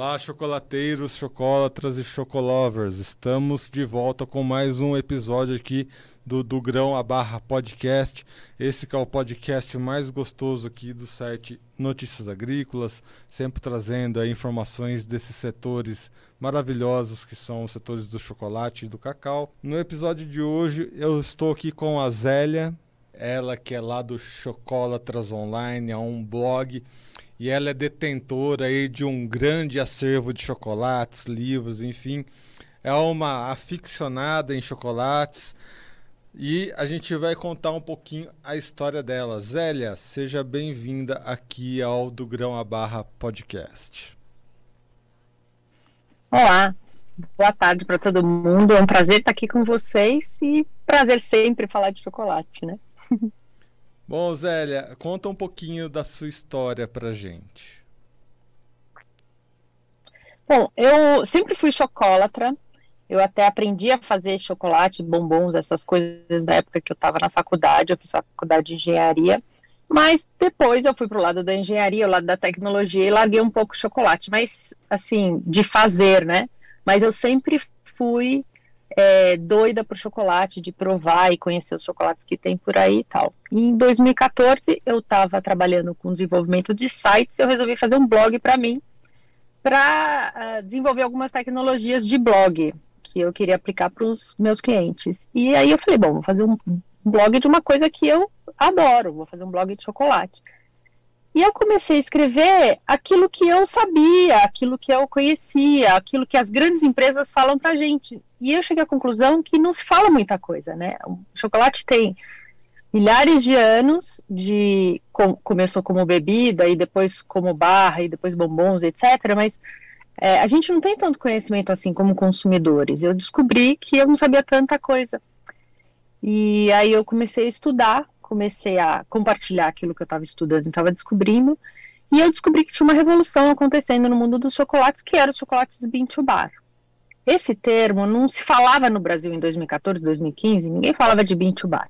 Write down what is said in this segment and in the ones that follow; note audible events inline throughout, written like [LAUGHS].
Olá, chocolateiros, chocolatras e chocolovers. Estamos de volta com mais um episódio aqui do Do Grão a Barra Podcast. Esse é o podcast mais gostoso aqui do site Notícias Agrícolas, sempre trazendo informações desses setores maravilhosos que são os setores do chocolate e do cacau. No episódio de hoje eu estou aqui com a Zélia, ela que é lá do Chocolatras Online, é um blog e ela é detentora aí de um grande acervo de chocolates, livros, enfim. É uma aficionada em chocolates e a gente vai contar um pouquinho a história dela. Zélia, seja bem-vinda aqui ao Do Grão a Barra Podcast. Olá, boa tarde para todo mundo. É um prazer estar aqui com vocês e prazer sempre falar de chocolate, né? [LAUGHS] Bom, Zélia, conta um pouquinho da sua história pra gente. Bom, eu sempre fui chocolatra. Eu até aprendi a fazer chocolate, bombons, essas coisas da época que eu estava na faculdade. Eu fiz faculdade de engenharia. Mas depois eu fui para o lado da engenharia, o lado da tecnologia e larguei um pouco o chocolate. Mas, assim, de fazer, né? Mas eu sempre fui é, doida por chocolate, de provar e conhecer os chocolates que tem por aí e tal. E em 2014, eu estava trabalhando com desenvolvimento de sites e eu resolvi fazer um blog para mim, para uh, ah, desenvolver algumas tecnologias de blog que eu queria aplicar para os meus clientes. E aí eu falei, bom, vou fazer um blog de uma coisa que eu adoro, vou fazer um blog de chocolate. E eu comecei a escrever aquilo que eu sabia, aquilo que eu conhecia, aquilo que as grandes empresas falam para gente. E eu cheguei à conclusão que não se fala muita coisa, né? O chocolate tem milhares de anos de com, começou como bebida e depois como barra e depois bombons, etc. Mas é, a gente não tem tanto conhecimento assim como consumidores. Eu descobri que eu não sabia tanta coisa. E aí eu comecei a estudar comecei a compartilhar aquilo que eu estava estudando estava descobrindo, e eu descobri que tinha uma revolução acontecendo no mundo dos chocolates, que eram os chocolates bean to bar. Esse termo não se falava no Brasil em 2014, 2015, ninguém falava de bean to bar.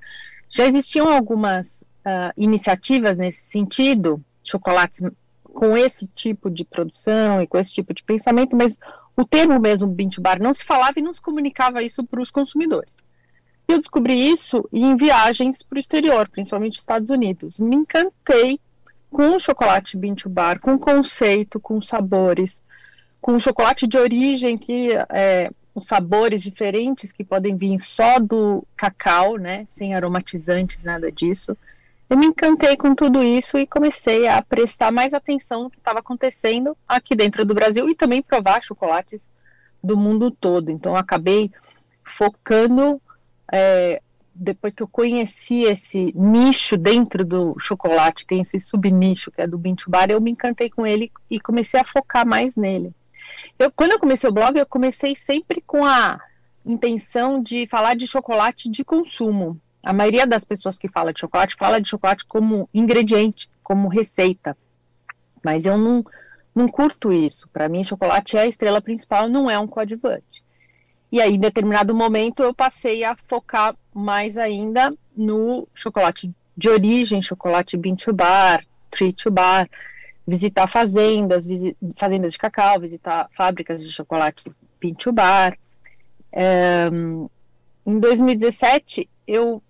Já existiam algumas uh, iniciativas nesse sentido, chocolates com esse tipo de produção e com esse tipo de pensamento, mas o termo mesmo bean to bar não se falava e não se comunicava isso para os consumidores. Eu descobri isso em viagens para o exterior, principalmente os Estados Unidos. Me encantei com o chocolate bean to bar, com o conceito, com os sabores, com o chocolate de origem que é, os sabores diferentes que podem vir só do cacau, né, sem aromatizantes, nada disso. Eu me encantei com tudo isso e comecei a prestar mais atenção no que estava acontecendo aqui dentro do Brasil e também provar chocolates do mundo todo. Então, acabei focando é, depois que eu conheci esse nicho dentro do chocolate, tem esse subnicho que é do Bintubar, eu me encantei com ele e comecei a focar mais nele. Eu, quando eu comecei o blog, eu comecei sempre com a intenção de falar de chocolate de consumo. A maioria das pessoas que fala de chocolate fala de chocolate como ingrediente, como receita. Mas eu não, não curto isso. Para mim, chocolate é a estrela principal, não é um coadjuvante. E aí, em determinado momento, eu passei a focar mais ainda no chocolate de origem, chocolate bean to bar, tree to bar, visitar fazendas, visi fazendas de cacau, visitar fábricas de chocolate bean to bar. Um, em 2017, eu,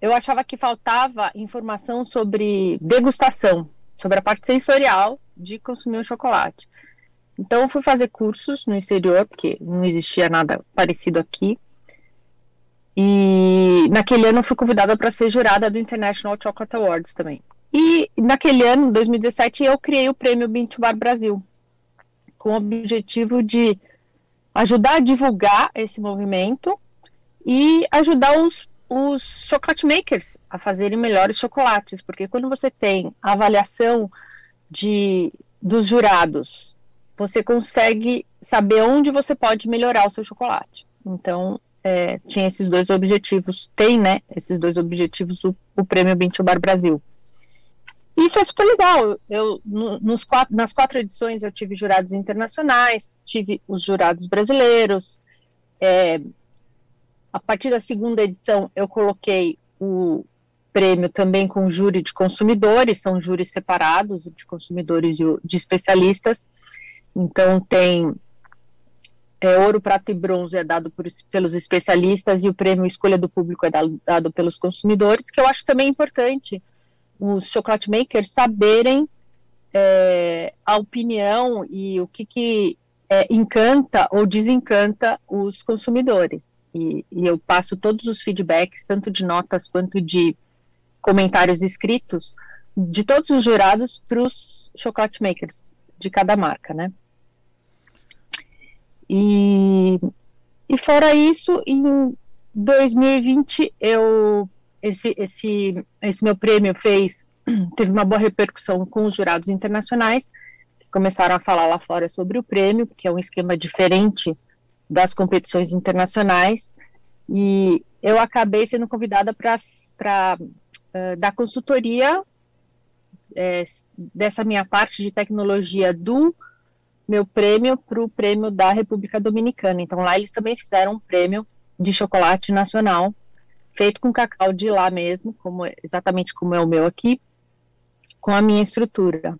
eu achava que faltava informação sobre degustação, sobre a parte sensorial de consumir um chocolate. Então, eu fui fazer cursos no exterior, porque não existia nada parecido aqui. E naquele ano eu fui convidada para ser jurada do International Chocolate Awards também. E naquele ano, 2017, eu criei o prêmio Bintubar Brasil, com o objetivo de ajudar a divulgar esse movimento e ajudar os, os chocolate makers a fazerem melhores chocolates, porque quando você tem a avaliação de, dos jurados você consegue saber onde você pode melhorar o seu chocolate. Então, é, tinha esses dois objetivos, tem, né, esses dois objetivos o, o Prêmio Bintubar Brasil. E foi super legal. Eu, no, nos quatro, nas quatro edições eu tive jurados internacionais, tive os jurados brasileiros. É, a partir da segunda edição eu coloquei o prêmio também com júri de consumidores, são júris separados, de consumidores e de especialistas. Então tem é, ouro, prata e bronze é dado por, pelos especialistas e o prêmio escolha do público é dado, dado pelos consumidores, que eu acho também importante os chocolate makers saberem é, a opinião e o que, que é, encanta ou desencanta os consumidores. E, e, eu passo todos os feedbacks, tanto de notas quanto de comentários escritos, de todos os jurados para os chocolate makers de cada marca, né? E, e fora isso, em 2020 eu esse, esse, esse meu prêmio fez [CLEARS THROAT] teve uma boa repercussão com os jurados internacionais que começaram a falar lá fora sobre o prêmio, que é um esquema diferente das competições internacionais. E eu acabei sendo convidada para uh, dar consultoria é, dessa minha parte de tecnologia do meu prêmio para o prêmio da República Dominicana. Então lá eles também fizeram um prêmio de chocolate nacional feito com cacau de lá mesmo, como exatamente como é o meu aqui, com a minha estrutura.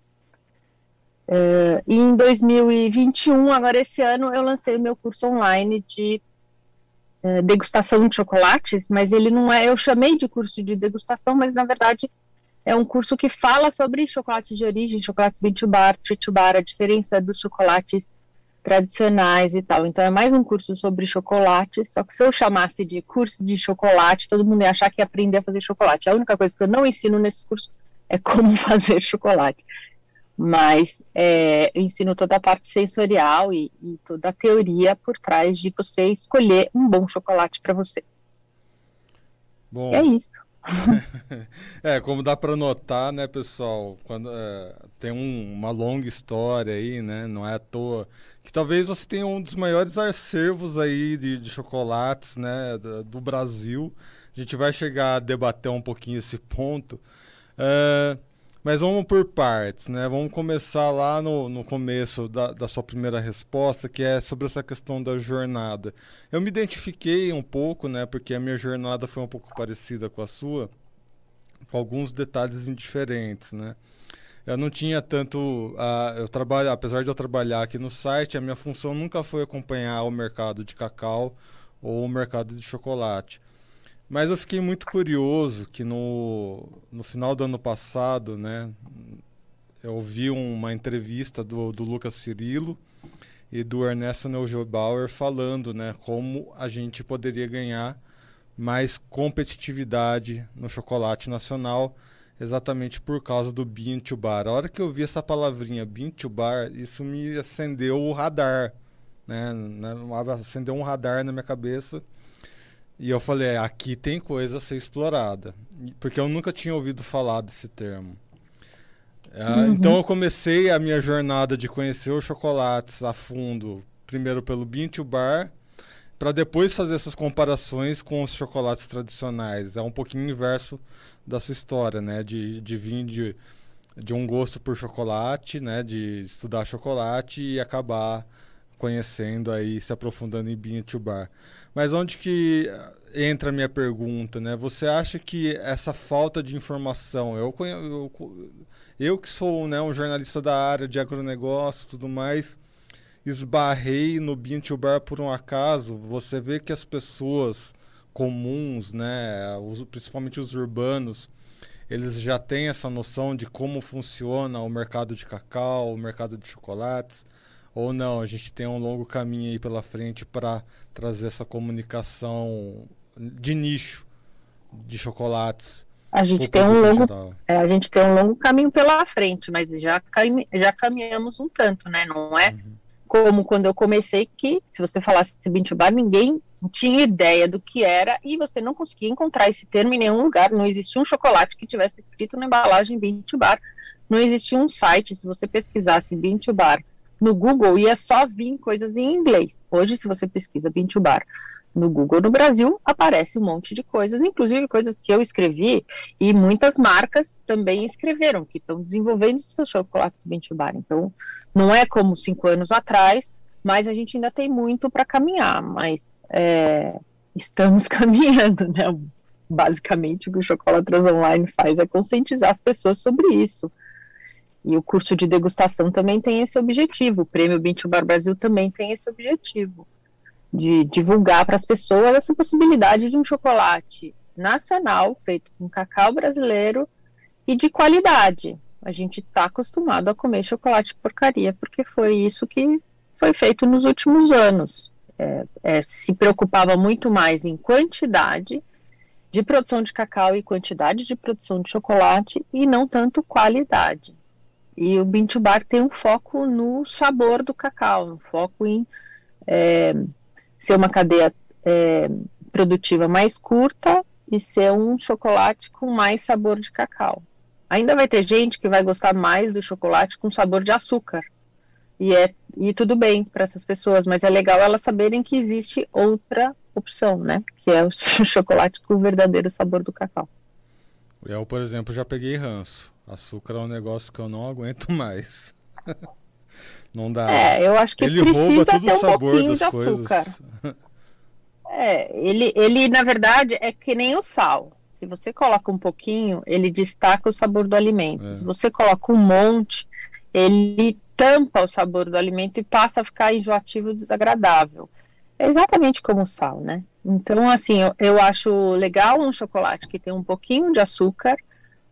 Uh, e em 2021, agora esse ano, eu lancei o meu curso online de uh, degustação de chocolates, mas ele não é, eu chamei de curso de degustação, mas na verdade é um curso que fala sobre chocolates de origem, chocolates bean to bar, tree to bar, a diferença dos chocolates tradicionais e tal. Então é mais um curso sobre chocolate, só que se eu chamasse de curso de chocolate, todo mundo ia achar que ia aprender a fazer chocolate. A única coisa que eu não ensino nesse curso é como [LAUGHS] fazer chocolate. Mas é, eu ensino toda a parte sensorial e, e toda a teoria por trás de você escolher um bom chocolate para você. Bom, é isso. [LAUGHS] é, como dá para notar, né, pessoal, quando é, tem um, uma longa história aí, né, não é à toa que talvez você tenha um dos maiores acervos aí de, de chocolates, né, do, do, Brasil. A gente vai chegar a debater um pouquinho esse ponto, uh, mas vamos por partes, né? Vamos começar lá no, no começo da, da sua primeira resposta, que é sobre essa questão da jornada. Eu me identifiquei um pouco, né? Porque a minha jornada foi um pouco parecida com a sua, com alguns detalhes indiferentes, né? eu não tinha tanto. Uh, eu trabalho, apesar de eu trabalhar aqui no site, a minha função nunca foi acompanhar o mercado de cacau ou o mercado de chocolate. Mas eu fiquei muito curioso que no, no final do ano passado, né, eu vi uma entrevista do, do Lucas Cirilo e do Ernesto Neugebauer falando né, como a gente poderia ganhar mais competitividade no chocolate nacional exatamente por causa do bean to bar. A hora que eu vi essa palavrinha bean to bar, isso me acendeu o radar, né? Acendeu um radar na minha cabeça. E eu falei, é, aqui tem coisa a ser explorada. Porque eu nunca tinha ouvido falar desse termo. É, uhum. Então eu comecei a minha jornada de conhecer os chocolates a fundo, primeiro pelo bean to bar, para depois fazer essas comparações com os chocolates tradicionais. É um pouquinho inverso da sua história, né? De, de vir de, de um gosto por chocolate, né? De estudar chocolate e acabar conhecendo aí, se aprofundando em Bar. Mas onde que entra a minha pergunta, né? Você acha que essa falta de informação, eu, eu, eu que sou né, um jornalista da área de agronegócio e tudo mais, esbarrei no Bar por um acaso, você vê que as pessoas comuns, né, os, principalmente os urbanos, eles já têm essa noção de como funciona o mercado de cacau, o mercado de chocolates, ou não, a gente tem um longo caminho aí pela frente para trazer essa comunicação de nicho de chocolates. A gente tem um longo, é, a gente tem um longo caminho pela frente, mas já, cami já caminhamos um tanto, né? Não é uhum. como quando eu comecei que, se você falasse bean bar, ninguém tinha ideia do que era e você não conseguia encontrar esse termo em nenhum lugar. Não existia um chocolate que tivesse escrito na embalagem bean to bar. Não existia um site, se você pesquisasse bean to bar no Google, ia só vir coisas em inglês. Hoje, se você pesquisa bean to bar no Google no Brasil, aparece um monte de coisas, inclusive coisas que eu escrevi e muitas marcas também escreveram, que estão desenvolvendo seus chocolates bean to bar. Então, não é como cinco anos atrás, mas a gente ainda tem muito para caminhar, mas é, estamos [LAUGHS] caminhando, né? Basicamente, o que o Chocolatras Online faz é conscientizar as pessoas sobre isso. E o curso de degustação também tem esse objetivo. O Prêmio Bintu Bar Brasil também tem esse objetivo de divulgar para as pessoas essa possibilidade de um chocolate nacional feito com cacau brasileiro e de qualidade. A gente está acostumado a comer chocolate porcaria porque foi isso que foi feito nos últimos anos. É, é, se preocupava muito mais em quantidade de produção de cacau e quantidade de produção de chocolate e não tanto qualidade. E o Bintu Bar tem um foco no sabor do cacau, um foco em é, ser uma cadeia é, produtiva mais curta e ser um chocolate com mais sabor de cacau. Ainda vai ter gente que vai gostar mais do chocolate com sabor de açúcar. E, é, e tudo bem para essas pessoas, mas é legal elas saberem que existe outra opção, né? Que é o [LAUGHS] chocolate com o verdadeiro sabor do cacau. Eu, por exemplo, já peguei ranço. Açúcar é um negócio que eu não aguento mais. [LAUGHS] não dá. É, eu acho que ele rouba todo o sabor um das coisas. [LAUGHS] É, ele, ele na verdade é que nem o sal. Se você coloca um pouquinho, ele destaca o sabor do alimento. É. Se você coloca um monte, ele tampa o sabor do alimento e passa a ficar enjoativo e desagradável. É exatamente como o sal, né? Então, assim, eu, eu acho legal um chocolate que tem um pouquinho de açúcar,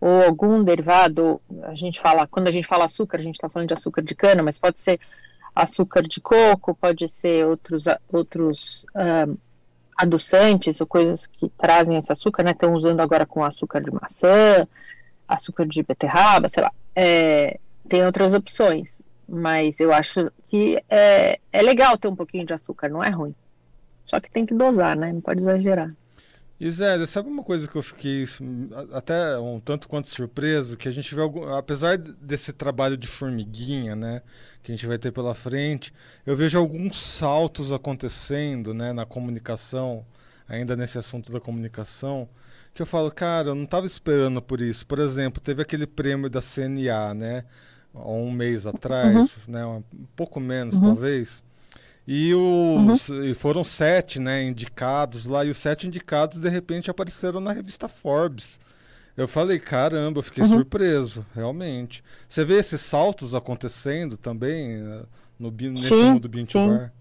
ou algum derivado, a gente fala, quando a gente fala açúcar, a gente está falando de açúcar de cana, mas pode ser açúcar de coco, pode ser outros, outros uh, adoçantes ou coisas que trazem esse açúcar, né? Estão usando agora com açúcar de maçã, açúcar de beterraba, sei lá. É, tem outras opções, mas eu acho que é, é legal ter um pouquinho de açúcar, não é ruim. Só que tem que dosar, né? Não pode exagerar. E Zé, sabe uma coisa que eu fiquei até um tanto quanto surpreso? Que a gente vê, algum, apesar desse trabalho de formiguinha, né, que a gente vai ter pela frente, eu vejo alguns saltos acontecendo, né, na comunicação, ainda nesse assunto da comunicação, que eu falo, cara, eu não estava esperando por isso. Por exemplo, teve aquele prêmio da CNA, né, há um mês atrás, uhum. né, um pouco menos uhum. talvez. E, os, uhum. e foram sete né, indicados lá, e os sete indicados de repente apareceram na revista Forbes. Eu falei, caramba, eu fiquei uhum. surpreso, realmente. Você vê esses saltos acontecendo também eh, no, nesse sim, mundo Bintu Bar?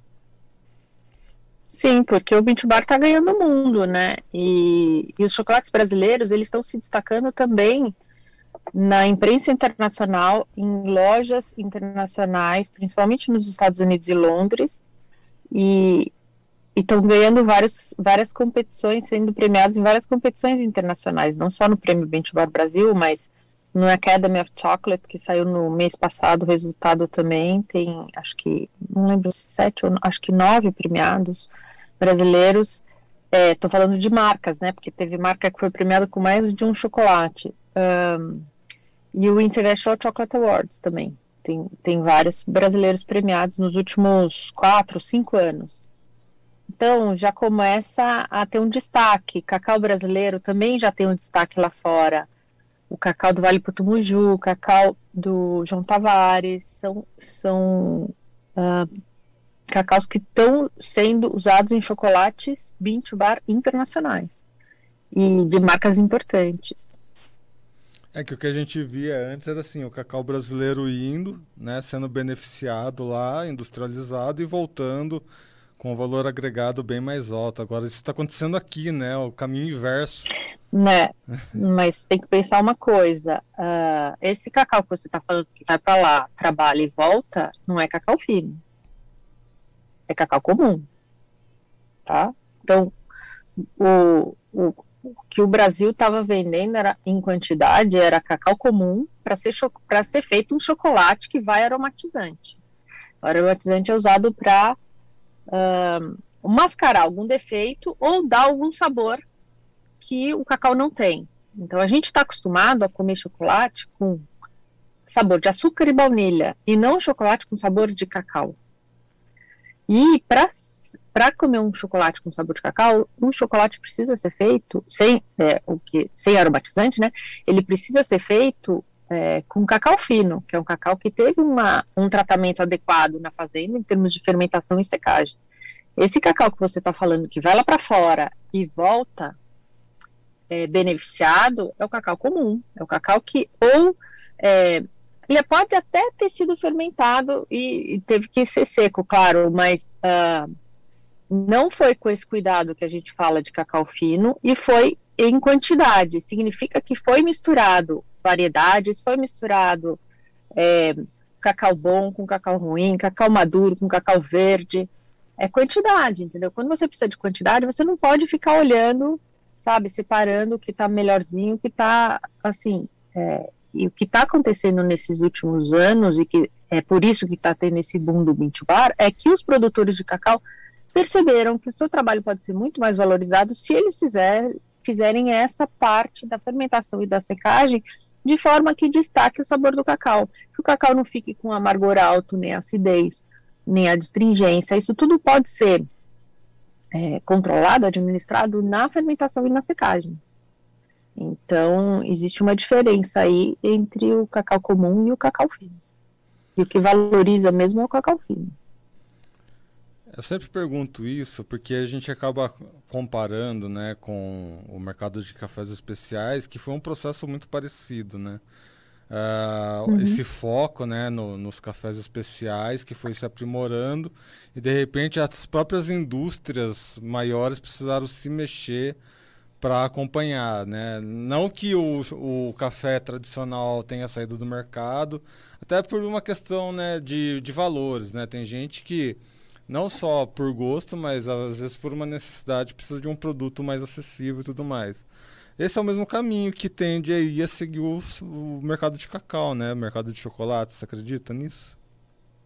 Sim, porque o Bintu Bar está ganhando o mundo, né? E, e os chocolates brasileiros, eles estão se destacando também na imprensa internacional, em lojas internacionais, principalmente nos Estados Unidos e Londres, e estão ganhando vários, várias competições, sendo premiados em várias competições internacionais, não só no Prêmio Benchmark Brasil, mas no Academy of Chocolate, que saiu no mês passado, o resultado também tem, acho que, não lembro, sete ou acho que nove premiados brasileiros. Estou é, falando de marcas, né? Porque teve marca que foi premiada com mais de um chocolate. Um, e o International Chocolate Awards também. Tem, tem vários brasileiros premiados nos últimos quatro, cinco anos. Então, já começa a ter um destaque. Cacau brasileiro também já tem um destaque lá fora. O cacau do Vale Putumuju, o cacau do João Tavares, são, são uh, cacaus que estão sendo usados em chocolates Bintu Bar internacionais e de marcas importantes. É que o que a gente via antes era assim, o cacau brasileiro indo, né, sendo beneficiado lá, industrializado e voltando com um valor agregado bem mais alto. Agora isso está acontecendo aqui, né, o caminho inverso. Né, [LAUGHS] mas tem que pensar uma coisa, uh, esse cacau que você está falando que vai para lá, trabalha e volta, não é cacau fino, é cacau comum, tá? Então, o, o o que o Brasil estava vendendo era, em quantidade era cacau comum para ser, ser feito um chocolate que vai aromatizante. O aromatizante é usado para uh, mascarar algum defeito ou dar algum sabor que o cacau não tem. Então a gente está acostumado a comer chocolate com sabor de açúcar e baunilha e não chocolate com sabor de cacau. E para comer um chocolate com sabor de cacau, o chocolate precisa ser feito sem é, o que sem aromatizante, né? Ele precisa ser feito é, com cacau fino, que é um cacau que teve uma, um tratamento adequado na fazenda em termos de fermentação e secagem. Esse cacau que você está falando que vai lá para fora e volta é, beneficiado é o cacau comum, é o cacau que ou é, Ele pode até ter sido fermentado e, e teve que ser seco, claro, mas uh, não foi com esse cuidado que a gente fala de cacau fino e foi em quantidade. Significa que foi misturado variedades, foi misturado é, cacau bom com cacau ruim, cacau maduro com cacau verde. É quantidade, entendeu? Quando você precisa de quantidade, você não pode ficar olhando, sabe, separando o que está melhorzinho, o que está assim. É, e o que está acontecendo nesses últimos anos, e que é por isso que está tendo esse boom do bean bar, é que os produtores de cacau perceberam que o seu trabalho pode ser muito mais valorizado se eles fizer, fizerem essa parte da fermentação e da secagem de forma que destaque o sabor do cacau. Que o cacau não fique com amargor alto, nem acidez, nem a astringência. Isso tudo pode ser é, controlado, administrado na fermentação e na secagem. Então, existe uma diferença aí entre o cacau comum e o cacau fino. E o que valoriza mesmo é o cacau fino. Eu sempre pergunto isso porque a gente acaba comparando né, com o mercado de cafés especiais, que foi um processo muito parecido, né? Uh, uhum. Esse foco né, no, nos cafés especiais que foi se aprimorando e de repente as próprias indústrias maiores precisaram se mexer para acompanhar, né? Não que o, o café tradicional tenha saído do mercado, até por uma questão né, de, de valores, né? Tem gente que não só por gosto, mas às vezes por uma necessidade precisa de um produto mais acessível e tudo mais. Esse é o mesmo caminho que tende aí a seguir o, o mercado de cacau, né? O mercado de chocolate, você acredita nisso?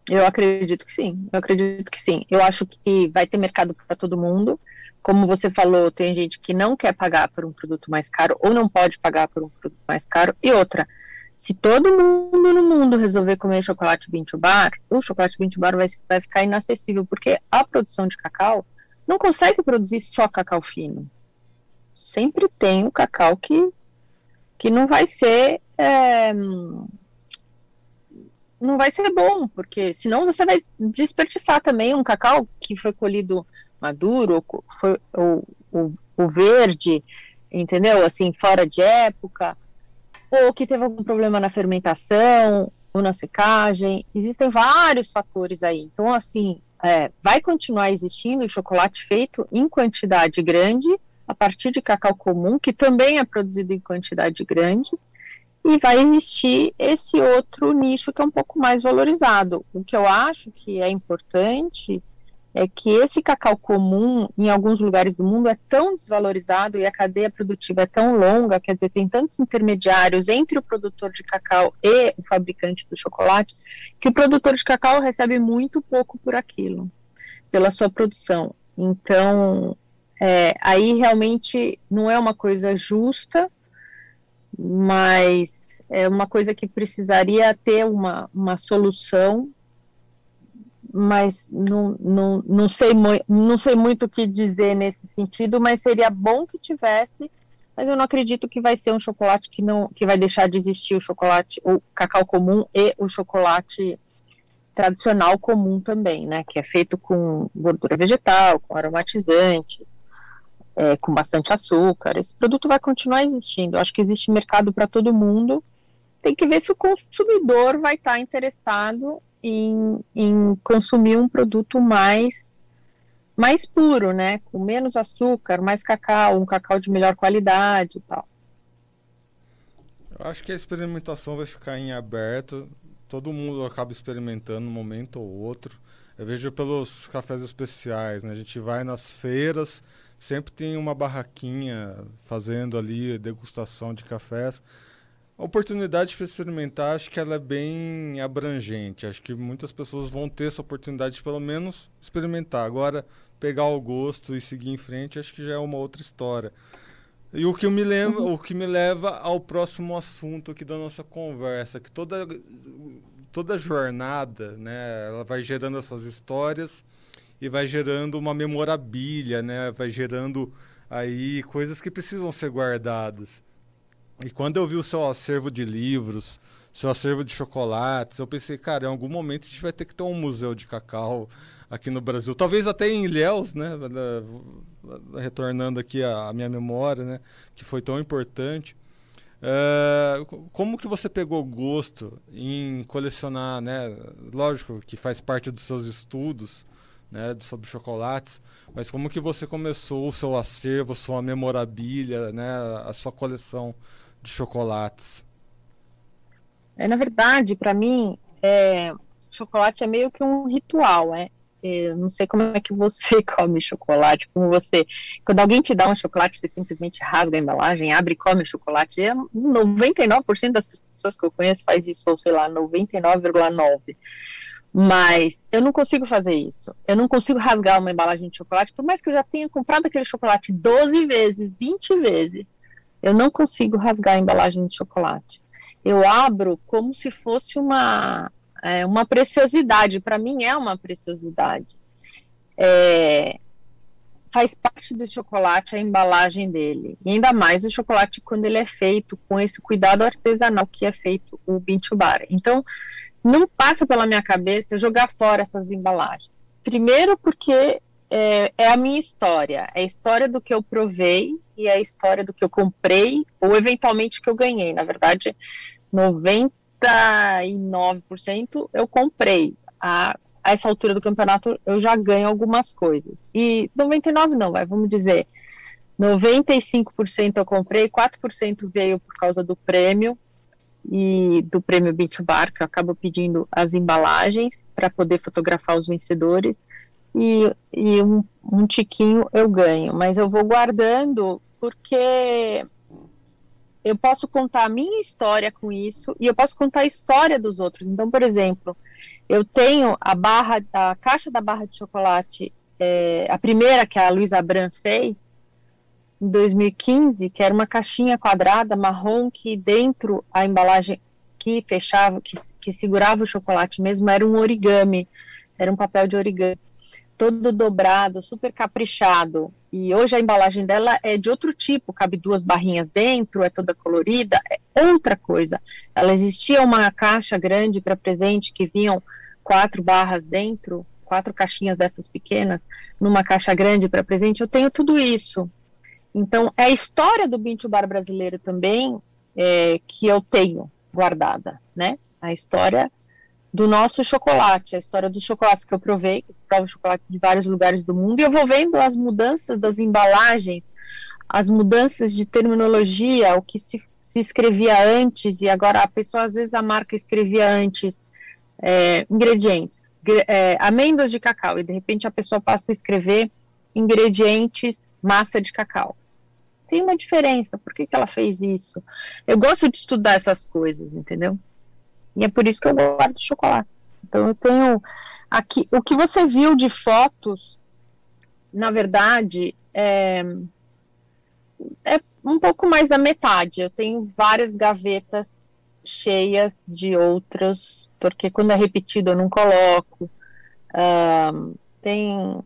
Eu acredito que sim, eu acredito que sim. Eu acho que vai ter mercado para todo mundo como você falou, tem gente que não quer pagar por um produto mais caro ou não pode pagar por um produto mais caro. E outra, se todo mundo no mundo resolver comer chocolate Bintu Bar, o chocolate Bintu Bar vai, vai ficar inacessível, porque a produção de cacau não consegue produzir só cacau fino. Sempre tem o cacau que, que não vai ser. É, não vai ser bom, porque senão você vai desperdiçar também um cacau que foi colhido maduro, foi, o, verde, entendeu? Assim, fora de época, ou que teve algum problema na fermentação ou na secagem. Existem vários fatores aí. Então, assim, é, vai continuar existindo chocolate feito em quantidade grande, a partir de cacau comum, que também é produzido em quantidade grande, e vai existir esse outro nicho que é um pouco mais valorizado. O que eu acho que é importante é que esse cacau comum, em alguns lugares do mundo, é tão desvalorizado e a cadeia produtiva é tão longa, quer dizer, tem tantos intermediários entre o produtor de cacau e o fabricante do chocolate, que o produtor de cacau recebe muito pouco por aquilo, pela sua produção. Então, é, aí realmente não é uma coisa justa, mas é uma coisa que precisaria ter uma, uma solução mas não, não, não, sei, não sei muito o que dizer nesse sentido, mas seria bom que tivesse, mas eu não acredito que vai ser um chocolate que não que vai deixar de existir o chocolate, o cacau comum e o chocolate tradicional comum também, né, que é feito com gordura vegetal, com aromatizantes, é, com bastante açúcar. Esse produto vai continuar existindo. Eu acho que existe mercado para todo mundo. Tem que ver se o consumidor vai estar tá interessado em, em consumir um produto mais mais puro, né? Com menos açúcar, mais cacau, um cacau de melhor qualidade e tal. Eu acho que a experimentação vai ficar em aberto. Todo mundo acaba experimentando um momento ou outro. Eu vejo pelos cafés especiais, né? A gente vai nas feiras, sempre tem uma barraquinha fazendo ali degustação de cafés. A oportunidade para experimentar, acho que ela é bem abrangente. Acho que muitas pessoas vão ter essa oportunidade de pelo menos experimentar. Agora, pegar o gosto e seguir em frente, acho que já é uma outra história. E o que me leva, o que me leva ao próximo assunto aqui da nossa conversa, que toda toda jornada, né, ela vai gerando essas histórias e vai gerando uma memorabilia, né, vai gerando aí coisas que precisam ser guardadas. E quando eu vi o seu acervo de livros, seu acervo de chocolates, eu pensei, cara, em algum momento a gente vai ter que ter um museu de cacau aqui no Brasil. Talvez até em Ilhéus, né? Retornando aqui a, minha memória, né? Que foi tão importante. Uh, como que você pegou gosto em colecionar, né? Lógico que faz parte dos seus estudos, né, sobre chocolates, mas como que você começou o seu acervo, sua memorabilia, né, a sua coleção de chocolates? É, na verdade, para mim, é, chocolate é meio que um ritual, é. Eu não sei como é que você [LAUGHS] come chocolate, como você. Quando alguém te dá um chocolate, você simplesmente rasga a embalagem, abre e come o chocolate. É 99% das pessoas que eu conheço faz isso, ou sei lá, 99,9%. Mas eu não consigo fazer isso. Eu não consigo rasgar uma embalagem de chocolate, por mais que eu já tenha comprado aquele chocolate 12 vezes, 20 vezes. Eu não consigo rasgar a embalagem de chocolate. Eu abro como se fosse uma, é, uma preciosidade. Para mim é uma preciosidade. É, faz parte do chocolate a embalagem dele. E ainda mais o chocolate quando ele é feito com esse cuidado artesanal que é feito o Bintubar. Então, não passa pela minha cabeça jogar fora essas embalagens. Primeiro, porque é, é, a minha história, é a história do que eu provei e a história do que eu comprei ou eventualmente que eu ganhei. Na verdade, 99% eu comprei. A, a essa altura do campeonato eu já ganho algumas coisas. E 99 não, vai, vamos dizer, 95% eu comprei, 4% veio por causa do prêmio e do prêmio Beach Bar, que eu acabo pedindo as embalagens para poder fotografar os vencedores, e, e um, um tiquinho eu ganho, mas eu vou guardando porque eu posso contar a minha história com isso e eu posso contar a história dos outros. Então, por exemplo, eu tenho a barra, a caixa da barra de chocolate, é, a primeira que a Luísa Abram fez, em 2015, que era uma caixinha quadrada marrom que dentro a embalagem que fechava, que, que segurava o chocolate mesmo, era um origami, era um papel de origami, todo dobrado, super caprichado. E hoje a embalagem dela é de outro tipo, cabe duas barrinhas dentro, é toda colorida, é outra coisa. Ela existia uma caixa grande para presente que vinham quatro barras dentro, quatro caixinhas dessas pequenas, numa caixa grande para presente. Eu tenho tudo isso. Então, é a história do Bintu Bar brasileiro também é, que eu tenho guardada, né? A história do nosso chocolate, a história dos chocolates que eu provei, que provo chocolate de vários lugares do mundo, e eu vou vendo as mudanças das embalagens, as mudanças de terminologia, o que se, se escrevia antes, e agora a pessoa, às vezes, a marca escrevia antes é, ingredientes, é, amêndoas de cacau, e de repente a pessoa passa a escrever ingredientes massa de cacau tem uma diferença, por que, que ela fez isso? Eu gosto de estudar essas coisas, entendeu? E é por isso que eu guardo chocolates. Então eu tenho aqui, o que você viu de fotos, na verdade, é, é um pouco mais da metade. Eu tenho várias gavetas cheias de outras, porque quando é repetido eu não coloco. Tem,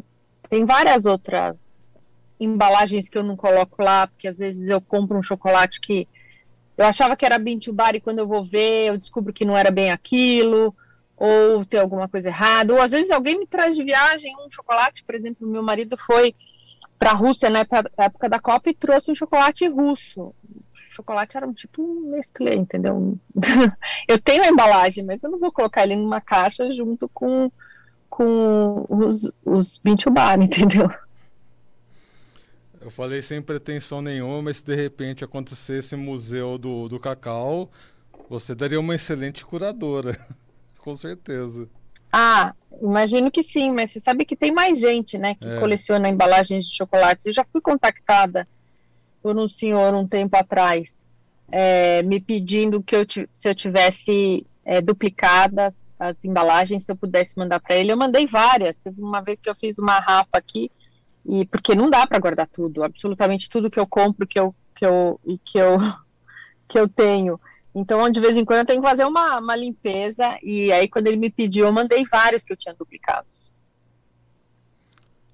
tem várias outras embalagens que eu não coloco lá, porque às vezes eu compro um chocolate que eu achava que era Bintubar e quando eu vou ver eu descubro que não era bem aquilo, ou tem alguma coisa errada, ou às vezes alguém me traz de viagem um chocolate, por exemplo, meu marido foi para a Rússia na época da Copa e trouxe um chocolate russo. O chocolate era um tipo um Nestlé, entendeu? [LAUGHS] eu tenho a embalagem, mas eu não vou colocar ele numa caixa junto com, com os, os Bintubar, [LAUGHS] entendeu? Eu falei sem pretensão nenhuma, mas se de repente acontecesse museu do, do cacau, você daria uma excelente curadora, [LAUGHS] com certeza. Ah, imagino que sim, mas você sabe que tem mais gente, né, que é. coleciona embalagens de chocolates. Eu já fui contactada por um senhor um tempo atrás, é, me pedindo que eu se eu tivesse é, duplicadas as embalagens, se eu pudesse mandar para ele. Eu mandei várias. Teve uma vez que eu fiz uma rapa aqui e porque não dá para guardar tudo, absolutamente tudo que eu compro, que eu que eu e que eu [LAUGHS] que eu tenho. Então, de vez em quando eu tenho que fazer uma, uma limpeza e aí quando ele me pediu, eu mandei vários que eu tinha duplicados.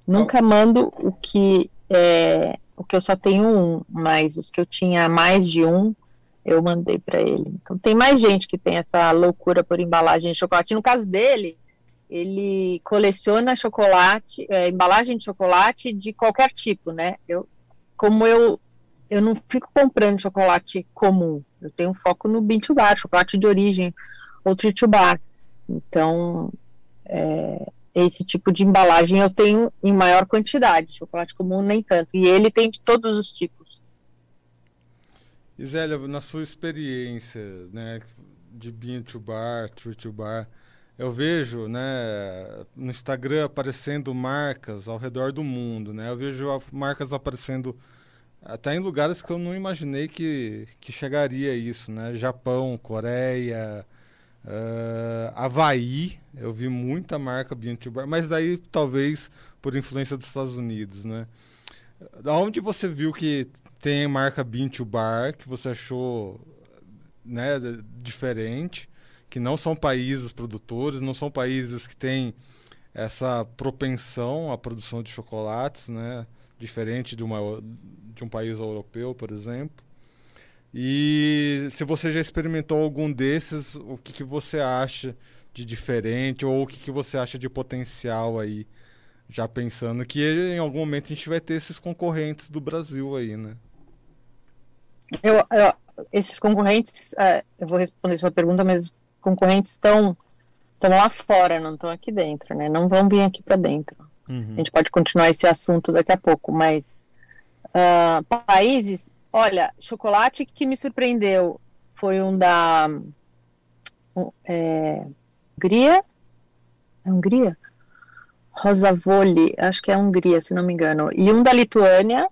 Nunca mando o que é, o que eu só tenho um, mas os que eu tinha mais de um, eu mandei para ele. Então tem mais gente que tem essa loucura por embalagem de chocolate. No caso dele, ele coleciona chocolate, é, embalagem de chocolate de qualquer tipo, né? Eu, como eu, eu não fico comprando chocolate comum, Eu tenho foco no bean to bar, chocolate de origem, ou treat to bar. Então, é, esse tipo de embalagem eu tenho em maior quantidade, chocolate comum nem tanto. E ele tem de todos os tipos. Isélia, na sua experiência, né, de bean to bar, treat to bar, eu vejo, né, no Instagram aparecendo marcas ao redor do mundo, né? Eu vejo marcas aparecendo até em lugares que eu não imaginei que, que chegaria isso, né? Japão, Coreia, uh, Havaí, eu vi muita marca Beauty Bar, mas daí talvez por influência dos Estados Unidos, né? Da onde você viu que tem marca Beauty Bar que você achou né, diferente? Que não são países produtores, não são países que têm essa propensão à produção de chocolates, né? diferente de, uma, de um país europeu, por exemplo. E se você já experimentou algum desses, o que, que você acha de diferente ou o que, que você acha de potencial aí? Já pensando que em algum momento a gente vai ter esses concorrentes do Brasil aí, né? Eu, eu esses concorrentes, é, eu vou responder sua pergunta, mas concorrentes estão estão lá fora, não estão aqui dentro, né? Não vão vir aqui para dentro. Uhum. A gente pode continuar esse assunto daqui a pouco, mas uh, países, olha, chocolate que me surpreendeu foi um da um, é, Hungria, é Hungria, Rosavoli, acho que é Hungria, se não me engano, e um da Lituânia,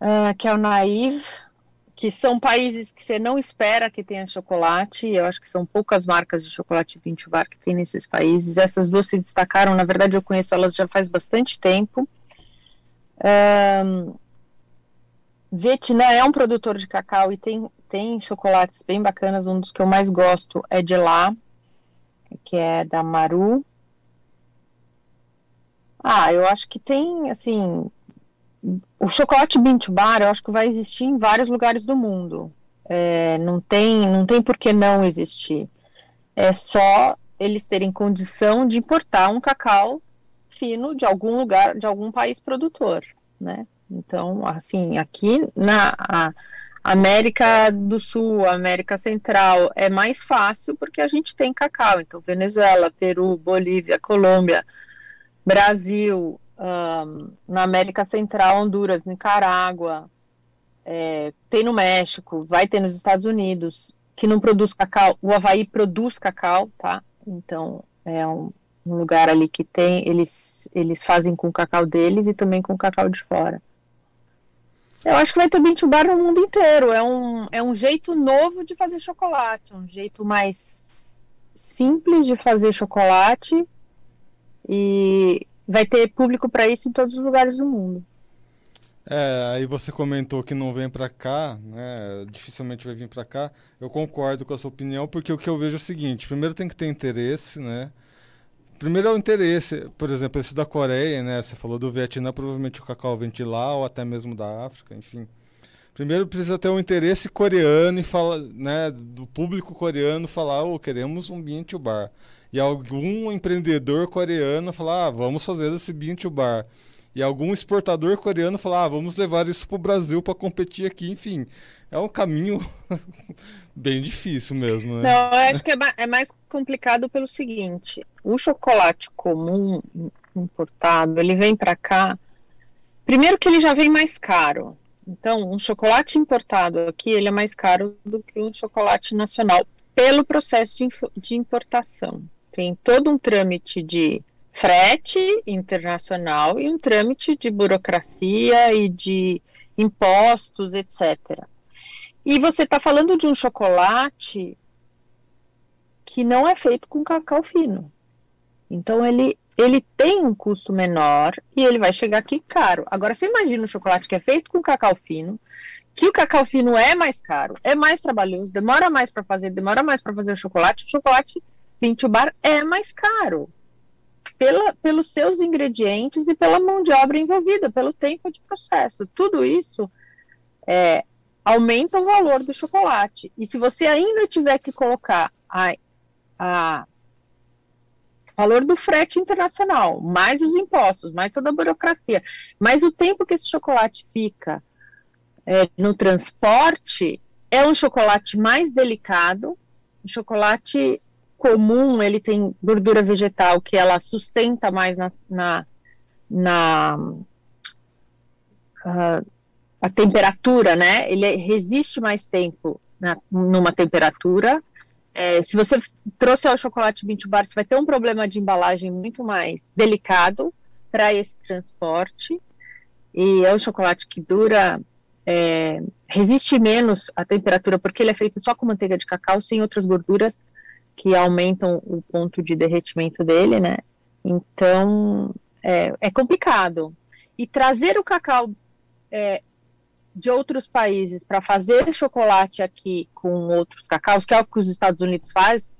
uh, que é o Naive, que são países que você não espera que tenha chocolate. Eu acho que são poucas marcas de chocolate Vintubar que tem nesses países. Essas duas se destacaram. Na verdade, eu conheço elas já faz bastante tempo. Um, Vietnã é um produtor de cacau e tem, tem chocolates bem bacanas. Um dos que eu mais gosto é de lá, que é da Maru. Ah, eu acho que tem, assim, o chocolate bean to bar, eu acho que vai existir em vários lugares do mundo. É, não tem, não tem por que não existir. É só eles terem condição de importar um cacau fino de algum lugar, de algum país produtor, né? Então, assim, aqui na América do Sul, América Central, é mais fácil porque a gente tem cacau. Então, Venezuela, Peru, Bolívia, Colômbia, Brasil, um, na América Central, Honduras, Nicarágua, é, tem no México, vai ter nos Estados Unidos, que não produz cacau. O Havaí produz cacau, tá? Então é um, um lugar ali que tem, eles, eles fazem com o cacau deles e também com o cacau de fora. Eu acho que vai ter bean bar no mundo inteiro. É um, é um jeito novo de fazer chocolate, um jeito mais simples de fazer chocolate e vai ter público para isso em todos os lugares do mundo. É, aí você comentou que não vem para cá, né? Dificilmente vai vir para cá. Eu concordo com a sua opinião, porque o que eu vejo é o seguinte: primeiro tem que ter interesse, né? Primeiro é o interesse, por exemplo, esse da Coreia, né? Você falou do Vietnã, provavelmente o cacau vem de lá ou até mesmo da África, enfim. Primeiro precisa ter um interesse coreano e fala, né, do público coreano falar, oh, queremos um bean to bar e algum empreendedor coreano falar, ah, vamos fazer esse bean to bar. E algum exportador coreano falar, ah, vamos levar isso para o Brasil para competir aqui, enfim. É um caminho [LAUGHS] bem difícil mesmo, né? Não, eu acho que é, é mais complicado pelo seguinte: o chocolate comum importado, ele vem para cá. Primeiro que ele já vem mais caro. Então, um chocolate importado aqui, ele é mais caro do que um chocolate nacional pelo processo de, de importação tem todo um trâmite de frete internacional e um trâmite de burocracia e de impostos, etc. E você está falando de um chocolate que não é feito com cacau fino. Então ele ele tem um custo menor e ele vai chegar aqui caro. Agora você imagina um chocolate que é feito com cacau fino, que o cacau fino é mais caro, é mais trabalhoso, demora mais para fazer, demora mais para fazer o chocolate. O chocolate Pintubar é mais caro pela, pelos seus ingredientes e pela mão de obra envolvida, pelo tempo de processo. Tudo isso é, aumenta o valor do chocolate. E se você ainda tiver que colocar a, a valor do frete internacional, mais os impostos, mais toda a burocracia, mais o tempo que esse chocolate fica é, no transporte, é um chocolate mais delicado. O chocolate comum, ele tem gordura vegetal que ela sustenta mais na, na, na uh, a temperatura, né? Ele resiste mais tempo na, numa temperatura. É, se você trouxe o chocolate 20 bar, você vai ter um problema de embalagem muito mais delicado para esse transporte. E é um chocolate que dura, é, resiste menos à temperatura, porque ele é feito só com manteiga de cacau, sem outras gorduras que aumentam o ponto de derretimento dele, né? Então, é, é complicado. E trazer o cacau é, de outros países para fazer chocolate aqui com outros cacaus, que é o que os Estados Unidos fazem,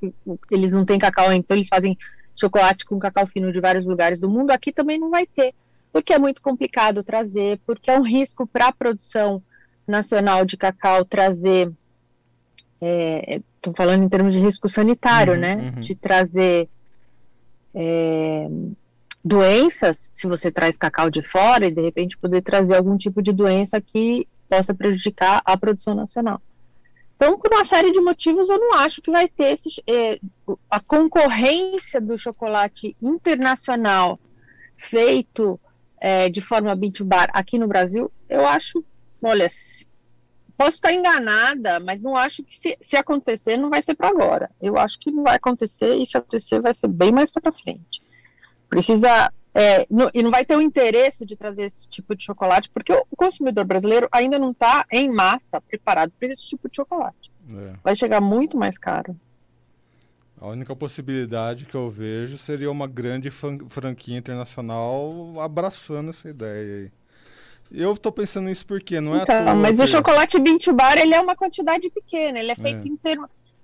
eles não têm cacau, então eles fazem chocolate com cacau fino de vários lugares do mundo, aqui também não vai ter, porque é muito complicado trazer, porque é um risco para a produção nacional de cacau trazer, estou é, falando em termos de risco sanitário, uhum, né, uhum. de trazer é, doenças, se você traz cacau de fora e de repente poder trazer algum tipo de doença que possa prejudicar a produção nacional. Então, por uma série de motivos, eu não acho que vai ter esse, eh, a concorrência do chocolate internacional feito eh, de forma beach bar aqui no Brasil. Eu acho, olha, posso estar enganada, mas não acho que se, se acontecer, não vai ser para agora. Eu acho que não vai acontecer e se acontecer, vai ser bem mais para frente. Precisa é, no, e não vai ter o interesse de trazer esse tipo de chocolate, porque o consumidor brasileiro ainda não está em massa preparado para esse tipo de chocolate. É. Vai chegar muito mais caro. A única possibilidade que eu vejo seria uma grande franquia internacional abraçando essa ideia aí. Eu estou pensando nisso porque não é então, Mas que... o chocolate Bintu Bar ele é uma quantidade pequena, ele é feito é. em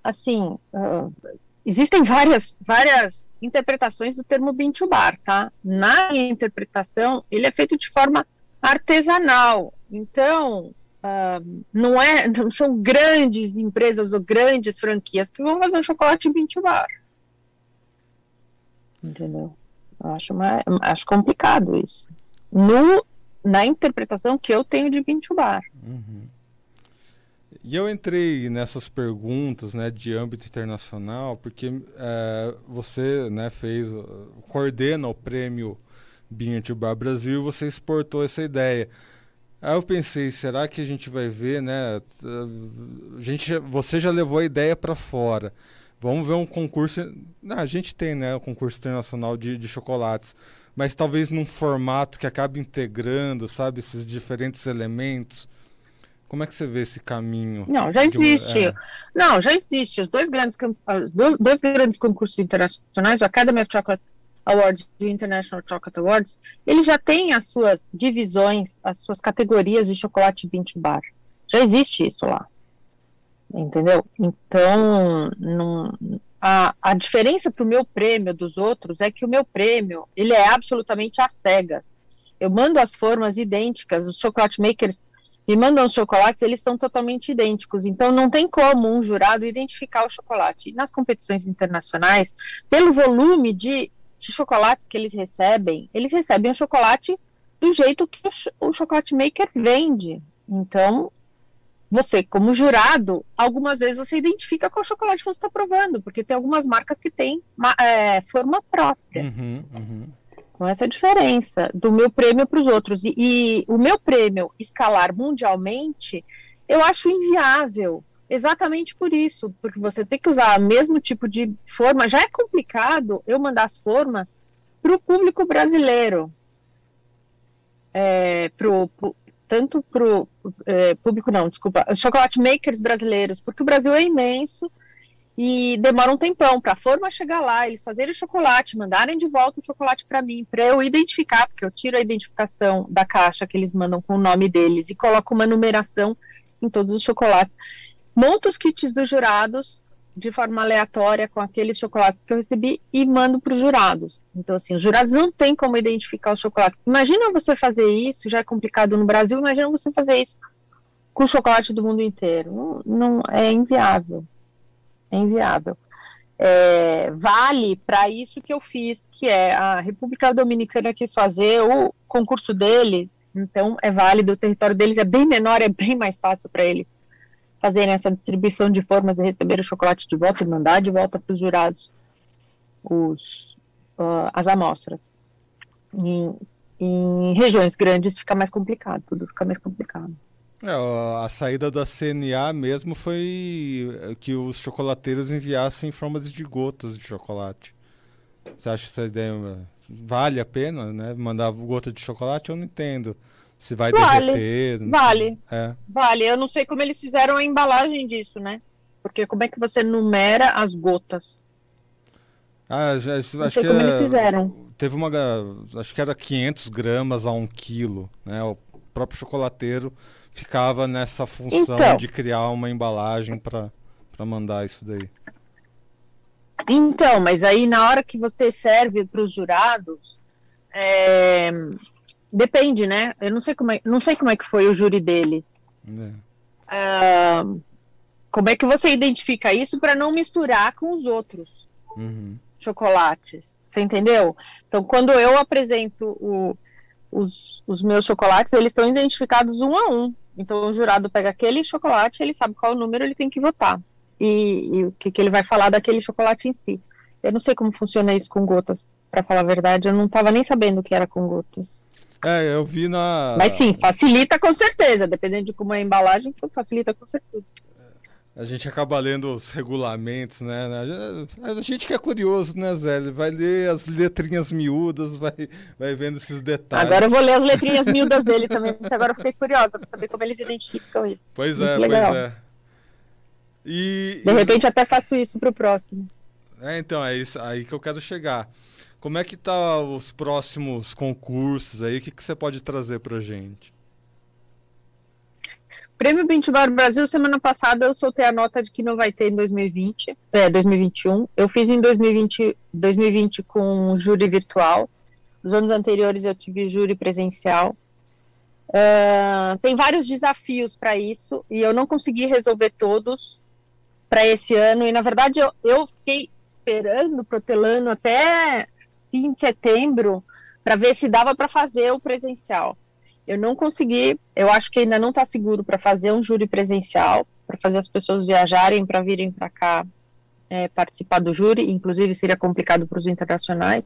assim, uh, Existem várias, várias interpretações do termo bintubar, tá? Na minha interpretação, ele é feito de forma artesanal. Então, uh, não, é, não são grandes empresas ou grandes franquias que vão fazer um chocolate bintubar. Entendeu? Eu acho, uma, acho complicado isso. No, na interpretação que eu tenho de bintubar. Uhum. E eu entrei nessas perguntas né, de âmbito internacional porque é, você né, fez, coordena o prêmio Binho Bar Brasil e você exportou essa ideia. Aí eu pensei, será que a gente vai ver, né? A gente, você já levou a ideia para fora. Vamos ver um concurso. Não, a gente tem, né, o um concurso internacional de, de chocolates, mas talvez num formato que acabe integrando, sabe, esses diferentes elementos. Como é que você vê esse caminho? Não, já existe. é... Não, já existe. Os dois grandes, dois grandes concursos internacionais, o Academy of Chocolate Awards e o International Chocolate Awards, eles já têm as suas divisões, as suas categorias de chocolate bean bar. Já existe isso lá. Entendeu? Então, não, a, a diferença para o meu prêmio dos outros é que o meu prêmio, ele é absolutamente às cegas. Eu mando as formas idênticas, os chocolate makers me mandam os chocolates, eles são totalmente idênticos. Então, não tem como um jurado identificar o chocolate. nas competições internacionais, pelo volume de, de chocolates que eles recebem, eles recebem o chocolate do jeito que o, o chocolate maker vende. Então, você, como jurado, algumas vezes você identifica qual chocolate você está provando, porque tem algumas marcas que têm é, forma própria. Uhum, uhum. Com essa diferença do meu prêmio para os outros. E, e, o meu prêmio escalar mundialmente, eu acho inviável. Exatamente por isso, porque você tem que usar o mesmo tipo de forma. Já é complicado eu mandar as formas para o público brasileiro. É, pro, tanto para o é, público, não, desculpa, chocolate makers brasileiros, porque o Brasil é imenso e demora um tempão para a forma chegar lá, eles fazerem o chocolate, mandarem de volta o chocolate para mim, para eu identificar, porque eu tiro a identificação da caixa que eles mandam com o nome deles e coloco uma numeração em todos os chocolates. Monto os kits dos jurados de forma aleatória com aqueles chocolates que eu recebi e mando para os jurados. Então, assim, os jurados não têm como identificar os chocolates. Imagina você fazer isso, já é complicado no Brasil, imagina você fazer isso com chocolate do mundo inteiro. Não, não é inviável é inviável. É, vale para isso que eu fiz, que é a República Dominicana quis fazer o concurso deles, então é válido, o território deles é bem menor, é bem mais fácil para eles fazerem essa distribuição de formas e receber o chocolate de volta e mandar de volta para os jurados os, uh, as amostras. Em, em regiões grandes fica mais complicado, tudo fica mais complicado. É, a saída da CNA mesmo foi que os chocolateiros enviassem formas de gotas de chocolate. Você acha essa ideia vale a pena, né? Mandar gota de chocolate? Eu não entendo. Se vai vale, derreter. Vale. É. Vale. Eu não sei como eles fizeram a embalagem disso, né? Porque como é que você numera as gotas? Ah, já, acho não sei que como eles fizeram. Teve uma. Acho que era 500 gramas a 1 quilo, né? O próprio chocolateiro ficava nessa função então, de criar uma embalagem para mandar isso daí. Então, mas aí na hora que você serve para os jurados, é, depende, né? Eu não sei como é, não sei como é que foi o júri deles. É. Uh, como é que você identifica isso para não misturar com os outros uhum. chocolates? Você entendeu? Então, quando eu apresento o, os, os meus chocolates, eles estão identificados um a um. Então, o jurado pega aquele chocolate, ele sabe qual número ele tem que votar e, e o que, que ele vai falar daquele chocolate em si. Eu não sei como funciona isso com gotas, para falar a verdade, eu não estava nem sabendo que era com gotas. É, eu vi na. Mas sim, facilita com certeza, dependendo de como é a embalagem, facilita com certeza. A gente acaba lendo os regulamentos, né? A gente que é curioso, né, Zé? Vai ler as letrinhas miúdas, vai, vai vendo esses detalhes. Agora eu vou ler as letrinhas miúdas dele também, porque agora eu fiquei curiosa para saber como eles identificam isso. Pois é, legal. pois é. E, De repente até faço isso para o próximo. É, então, é isso aí que eu quero chegar. Como é que tá os próximos concursos aí? O que, que você pode trazer pra gente? Prêmio Bar Brasil, semana passada eu soltei a nota de que não vai ter em 2020, é, 2021. Eu fiz em 2020, 2020 com júri virtual. Nos anos anteriores eu tive júri presencial. Uh, tem vários desafios para isso e eu não consegui resolver todos para esse ano. E na verdade eu, eu fiquei esperando, protelando até fim de setembro para ver se dava para fazer o presencial. Eu não consegui, eu acho que ainda não está seguro para fazer um júri presencial, para fazer as pessoas viajarem para virem para cá é, participar do júri, inclusive seria complicado para os internacionais.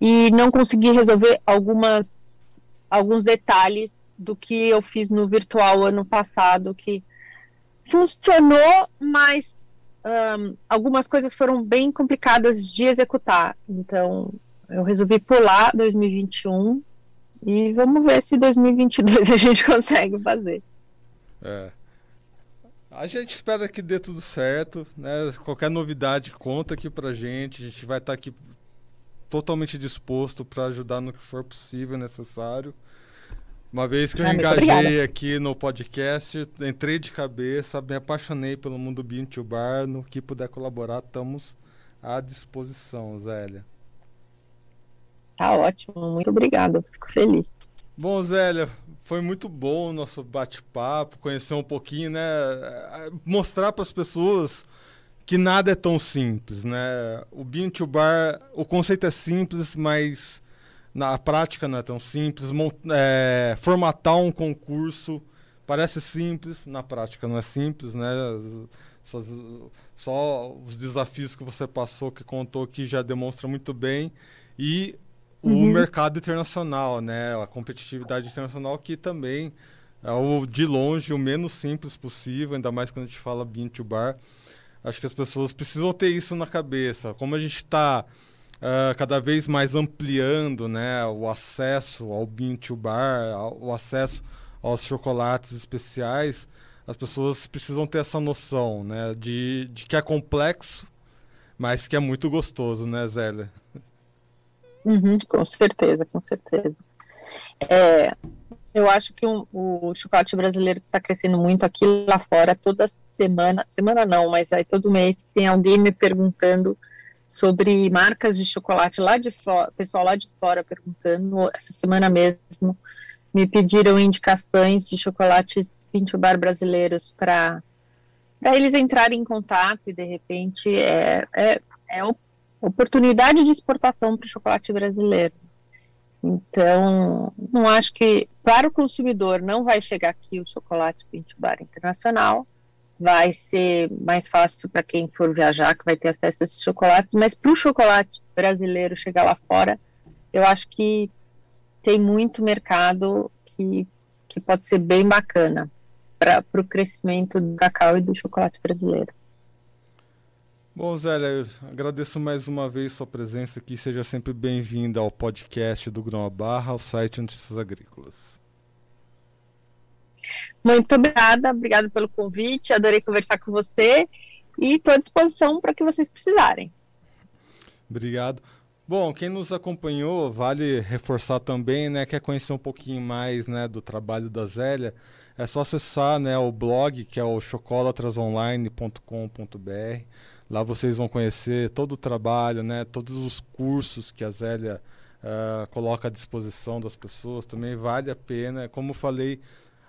E não consegui resolver algumas, alguns detalhes do que eu fiz no virtual ano passado, que funcionou, mas um, algumas coisas foram bem complicadas de executar. Então, eu resolvi pular 2021 e vamos ver se 2022 [LAUGHS] a gente consegue fazer. É. A gente espera que dê tudo certo, né? Qualquer novidade conta aqui pra gente. A gente vai estar tá aqui totalmente disposto para ajudar no que for possível necessário. Uma vez que eu ah, engajei aqui no podcast, entrei de cabeça, me apaixonei pelo mundo Bean to Bar. No que puder colaborar, estamos à disposição, Zélia. Tá ótimo, muito obrigada, fico feliz. Bom, Zélia, foi muito bom o nosso bate-papo, conhecer um pouquinho, né? Mostrar para as pessoas que nada é tão simples, né? O Bean to Bar, o conceito é simples, mas na prática não é tão simples. É, formatar um concurso parece simples, na prática não é simples, né? Só, só os desafios que você passou, que contou aqui, já demonstra muito bem. E o uhum. mercado internacional, né? A competitividade internacional que também é o de longe o menos simples possível, ainda mais quando a gente fala bean to bar. Acho que as pessoas precisam ter isso na cabeça. Como a gente está uh, cada vez mais ampliando né, o acesso ao bean to bar, ao, o acesso aos chocolates especiais, as pessoas precisam ter essa noção né, de, de que é complexo, mas que é muito gostoso, né, Zélia? Uhum, com certeza, com certeza. É, eu acho que um, o chocolate brasileiro está crescendo muito aqui lá fora. Toda semana, semana não, mas aí todo mês tem alguém me perguntando sobre marcas de chocolate lá de fora, pessoal lá de fora perguntando, essa semana mesmo, me pediram indicações de chocolates Pinto Bar brasileiros para eles entrarem em contato e de repente é, é, é oportunidade de exportação para o chocolate brasileiro. Então, não acho que para o consumidor não vai chegar aqui o chocolate Pinto Bar internacional, vai ser mais fácil para quem for viajar, que vai ter acesso a esses chocolates, mas para o chocolate brasileiro chegar lá fora, eu acho que tem muito mercado que, que pode ser bem bacana para o crescimento do cacau e do chocolate brasileiro. Bom, Zélia, eu agradeço mais uma vez sua presença aqui. Seja sempre bem-vinda ao podcast do Grão Barra, ao site Notícias Agrícolas. Muito obrigada, obrigada pelo convite, adorei conversar com você e estou à disposição para que vocês precisarem. Obrigado. Bom, quem nos acompanhou, vale reforçar também, né, quer conhecer um pouquinho mais, né, do trabalho da Zélia, é só acessar, né, o blog, que é o chocolatrasonline.com.br. Lá vocês vão conhecer todo o trabalho, né, todos os cursos que a Zélia uh, coloca à disposição das pessoas. Também vale a pena. Como falei,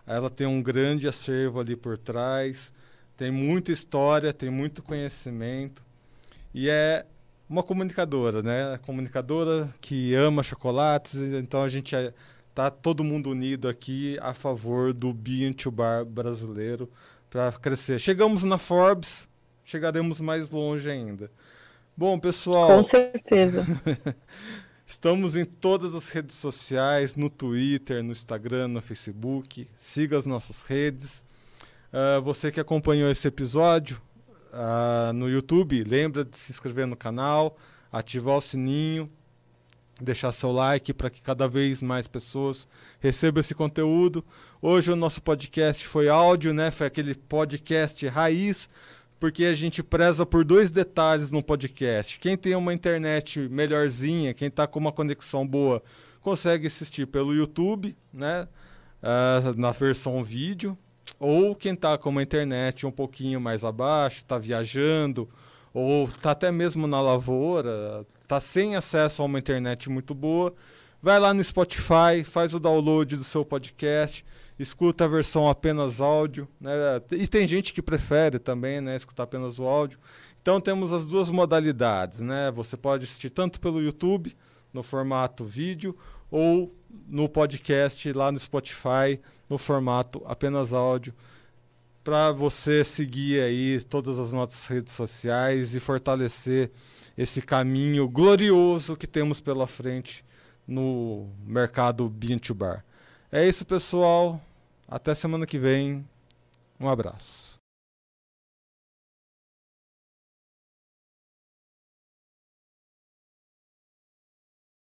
ela tem um grande acervo ali por trás, tem muita história, tem muito conhecimento e é uma comunicadora, né? Comunicadora que ama chocolates, então a gente é, tá todo mundo unido aqui a favor do Bean to Bar brasileiro para crescer. Chegamos na Forbes, chegaremos mais longe ainda. Bom, pessoal. Com certeza. [LAUGHS] Estamos em todas as redes sociais, no Twitter, no Instagram, no Facebook. Siga as nossas redes. Uh, você que acompanhou esse episódio uh, no YouTube, lembra de se inscrever no canal, ativar o sininho, deixar seu like para que cada vez mais pessoas recebam esse conteúdo. Hoje o nosso podcast foi áudio, né? Foi aquele podcast raiz, porque a gente preza por dois detalhes no podcast. Quem tem uma internet melhorzinha, quem está com uma conexão boa, consegue assistir pelo YouTube, né? Uh, na versão vídeo. Ou quem está com uma internet um pouquinho mais abaixo, está viajando, ou está até mesmo na lavoura, está sem acesso a uma internet muito boa, vai lá no Spotify, faz o download do seu podcast, escuta a versão apenas áudio, né? E tem gente que prefere também, né, escutar apenas o áudio. Então temos as duas modalidades, né? Você pode assistir tanto pelo YouTube, no formato vídeo, ou no podcast lá no Spotify, no formato apenas áudio para você seguir aí todas as nossas redes sociais e fortalecer esse caminho glorioso que temos pela frente no mercado Bean to Bar. É isso, pessoal. Até semana que vem. Um abraço.